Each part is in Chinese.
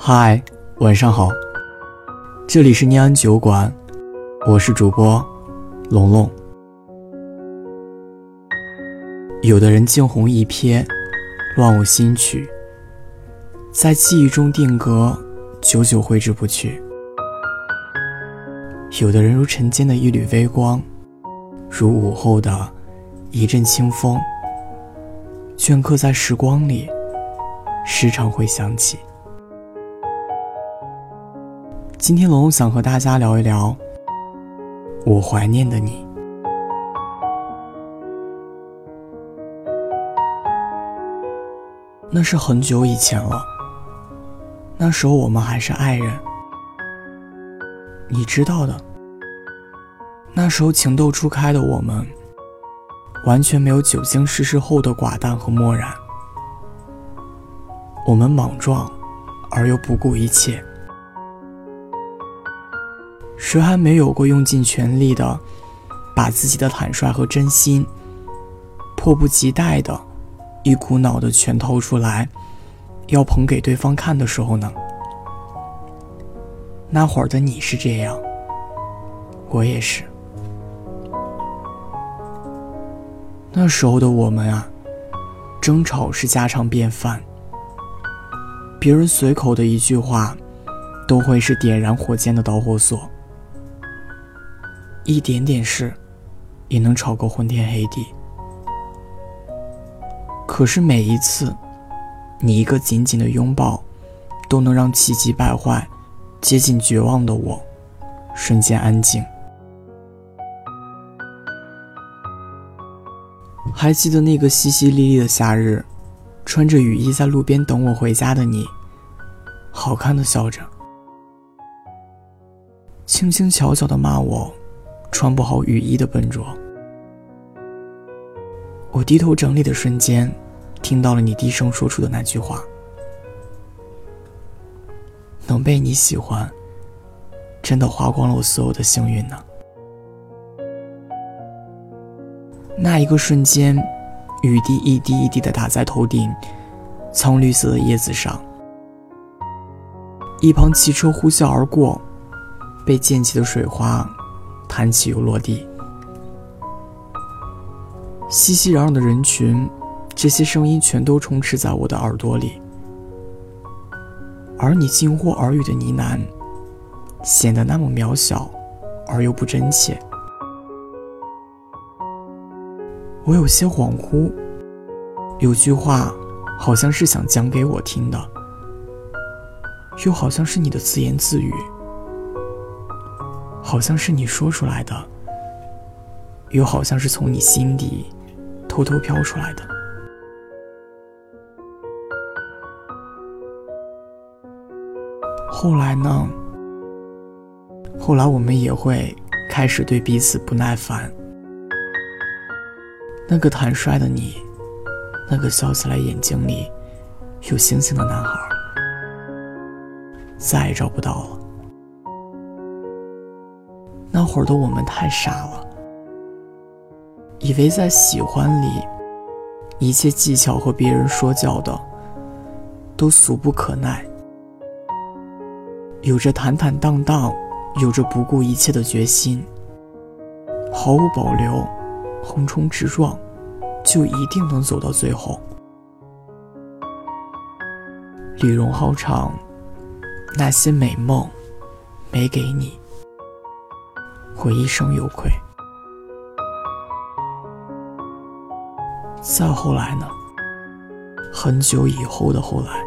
嗨，晚上好，这里是念安酒馆，我是主播龙龙。有的人惊鸿一瞥，乱舞新曲，在记忆中定格，久久挥之不去；有的人如晨间的一缕微光，如午后的一阵清风，镌刻在时光里，时常会想起。今天龙想和大家聊一聊我怀念的你。那是很久以前了，那时候我们还是爱人，你知道的。那时候情窦初开的我们，完全没有久经世事后的寡淡和漠然。我们莽撞，而又不顾一切。谁还没有过用尽全力的，把自己的坦率和真心，迫不及待的？一股脑的全掏出来，要捧给对方看的时候呢？那会儿的你是这样，我也是。那时候的我们啊，争吵是家常便饭，别人随口的一句话，都会是点燃火箭的导火索，一点点事，也能吵个昏天黑地。可是每一次，你一个紧紧的拥抱，都能让气急败坏、接近绝望的我，瞬间安静。还记得那个淅淅沥沥的夏日，穿着雨衣在路边等我回家的你，好看的笑着，轻轻巧巧的骂我，穿不好雨衣的笨拙。我低头整理的瞬间。听到了你低声说出的那句话，能被你喜欢，真的花光了我所有的幸运呢。那一个瞬间，雨滴一滴一滴的打在头顶苍绿色的叶子上，一旁汽车呼啸而过，被溅起的水花弹起又落地，熙熙攘攘的人群。这些声音全都充斥在我的耳朵里，而你惊呼耳语的呢喃，显得那么渺小，而又不真切。我有些恍惚，有句话，好像是想讲给我听的，又好像是你的自言自语，好像是你说出来的，又好像是从你心底偷偷飘出来的。后来呢？后来我们也会开始对彼此不耐烦。那个坦率的你，那个笑起来眼睛里有星星的男孩，再也找不到了。那会儿的我们太傻了，以为在喜欢里，一切技巧和别人说教的都俗不可耐。有着坦坦荡荡，有着不顾一切的决心，毫无保留，横冲直撞，就一定能走到最后。李荣浩唱：“那些美梦，没给你，我一生有愧。”再后来呢？很久以后的后来。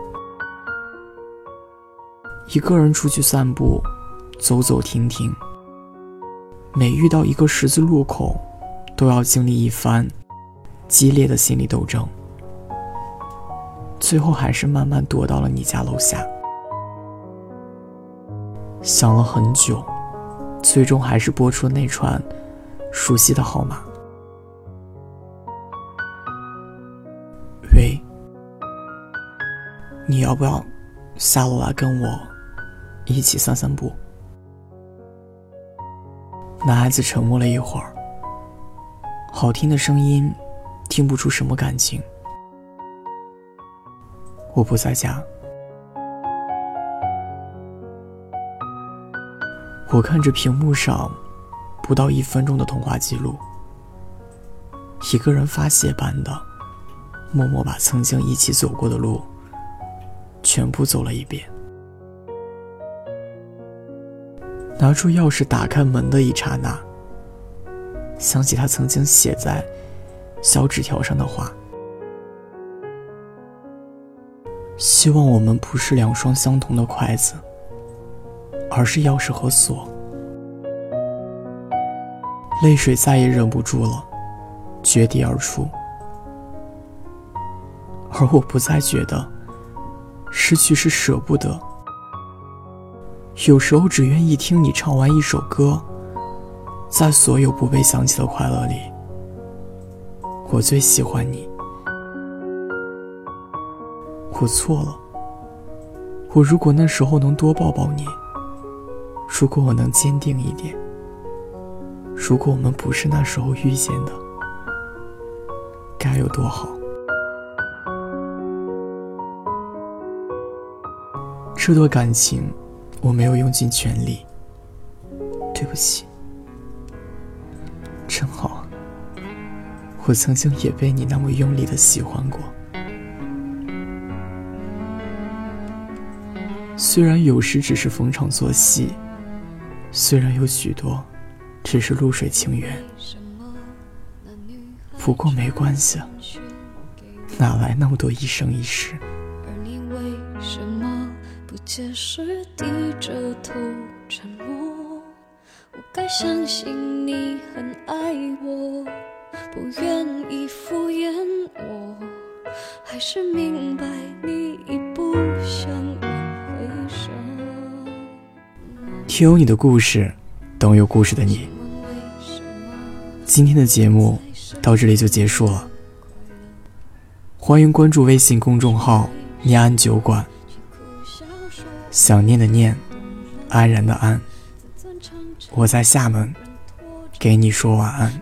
一个人出去散步，走走停停。每遇到一个十字路口，都要经历一番激烈的心理斗争。最后还是慢慢躲到了你家楼下。想了很久，最终还是拨出了那串熟悉的号码。喂，你要不要下楼来跟我？一起散散步。男孩子沉默了一会儿，好听的声音，听不出什么感情。我不在家。我看着屏幕上不到一分钟的通话记录，一个人发泄般的默默把曾经一起走过的路全部走了一遍。拿出钥匙打开门的一刹那，想起他曾经写在小纸条上的话：“希望我们不是两双相同的筷子。”而是钥匙和锁，泪水再也忍不住了，决堤而出。而我不再觉得失去是舍不得，有时候只愿意听你唱完一首歌，在所有不被想起的快乐里，我最喜欢你。我错了，我如果那时候能多抱抱你。如果我能坚定一点，如果我们不是那时候遇见的，该有多好！这段感情我没有用尽全力，对不起。真好，我曾经也被你那么用力的喜欢过，虽然有时只是逢场作戏。虽然有许多，只是露水情缘，不过没关系，哪来那么多一生一世？而你为什么不解释，低着头沉默？我该相信你很爱我，不愿意敷衍我，还是明白你已听有你的故事，等有故事的你。今天的节目到这里就结束了。欢迎关注微信公众号“念安酒馆”，想念的念，安然的安。我在厦门，给你说晚安。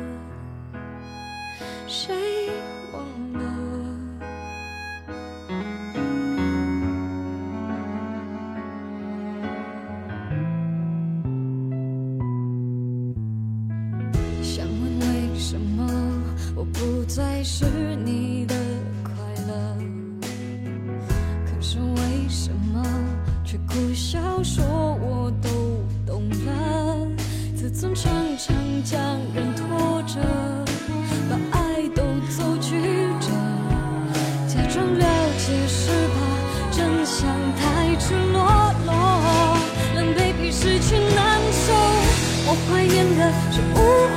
谁是无